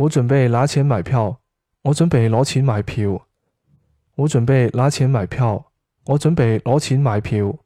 我准备拿钱买票我准备攞钱买票。我准备拿钱买票我准备攞钱买票。